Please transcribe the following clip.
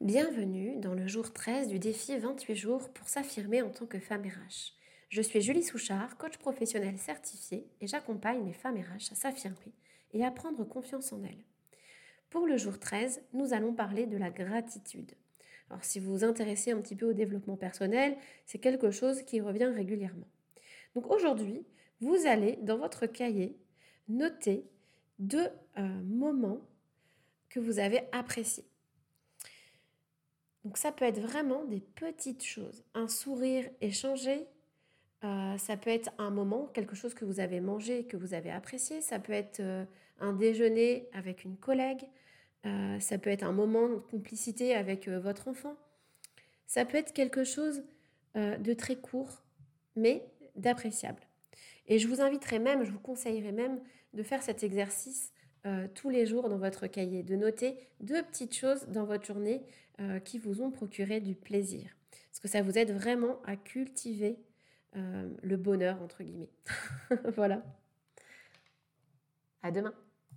Bienvenue dans le jour 13 du défi 28 jours pour s'affirmer en tant que femme RH. Je suis Julie Souchard, coach professionnel certifié et j'accompagne les femmes RH à s'affirmer et à prendre confiance en elles. Pour le jour 13, nous allons parler de la gratitude. Alors si vous vous intéressez un petit peu au développement personnel, c'est quelque chose qui revient régulièrement. Donc aujourd'hui, vous allez dans votre cahier noter deux euh, moments que vous avez appréciés. Donc ça peut être vraiment des petites choses. Un sourire échangé, euh, ça peut être un moment, quelque chose que vous avez mangé, que vous avez apprécié. Ça peut être euh, un déjeuner avec une collègue. Euh, ça peut être un moment de complicité avec votre enfant. Ça peut être quelque chose de très court, mais d'appréciable. Et je vous inviterai même, je vous conseillerais même de faire cet exercice euh, tous les jours dans votre cahier, de noter deux petites choses dans votre journée euh, qui vous ont procuré du plaisir. Parce que ça vous aide vraiment à cultiver euh, le bonheur, entre guillemets. voilà. À demain.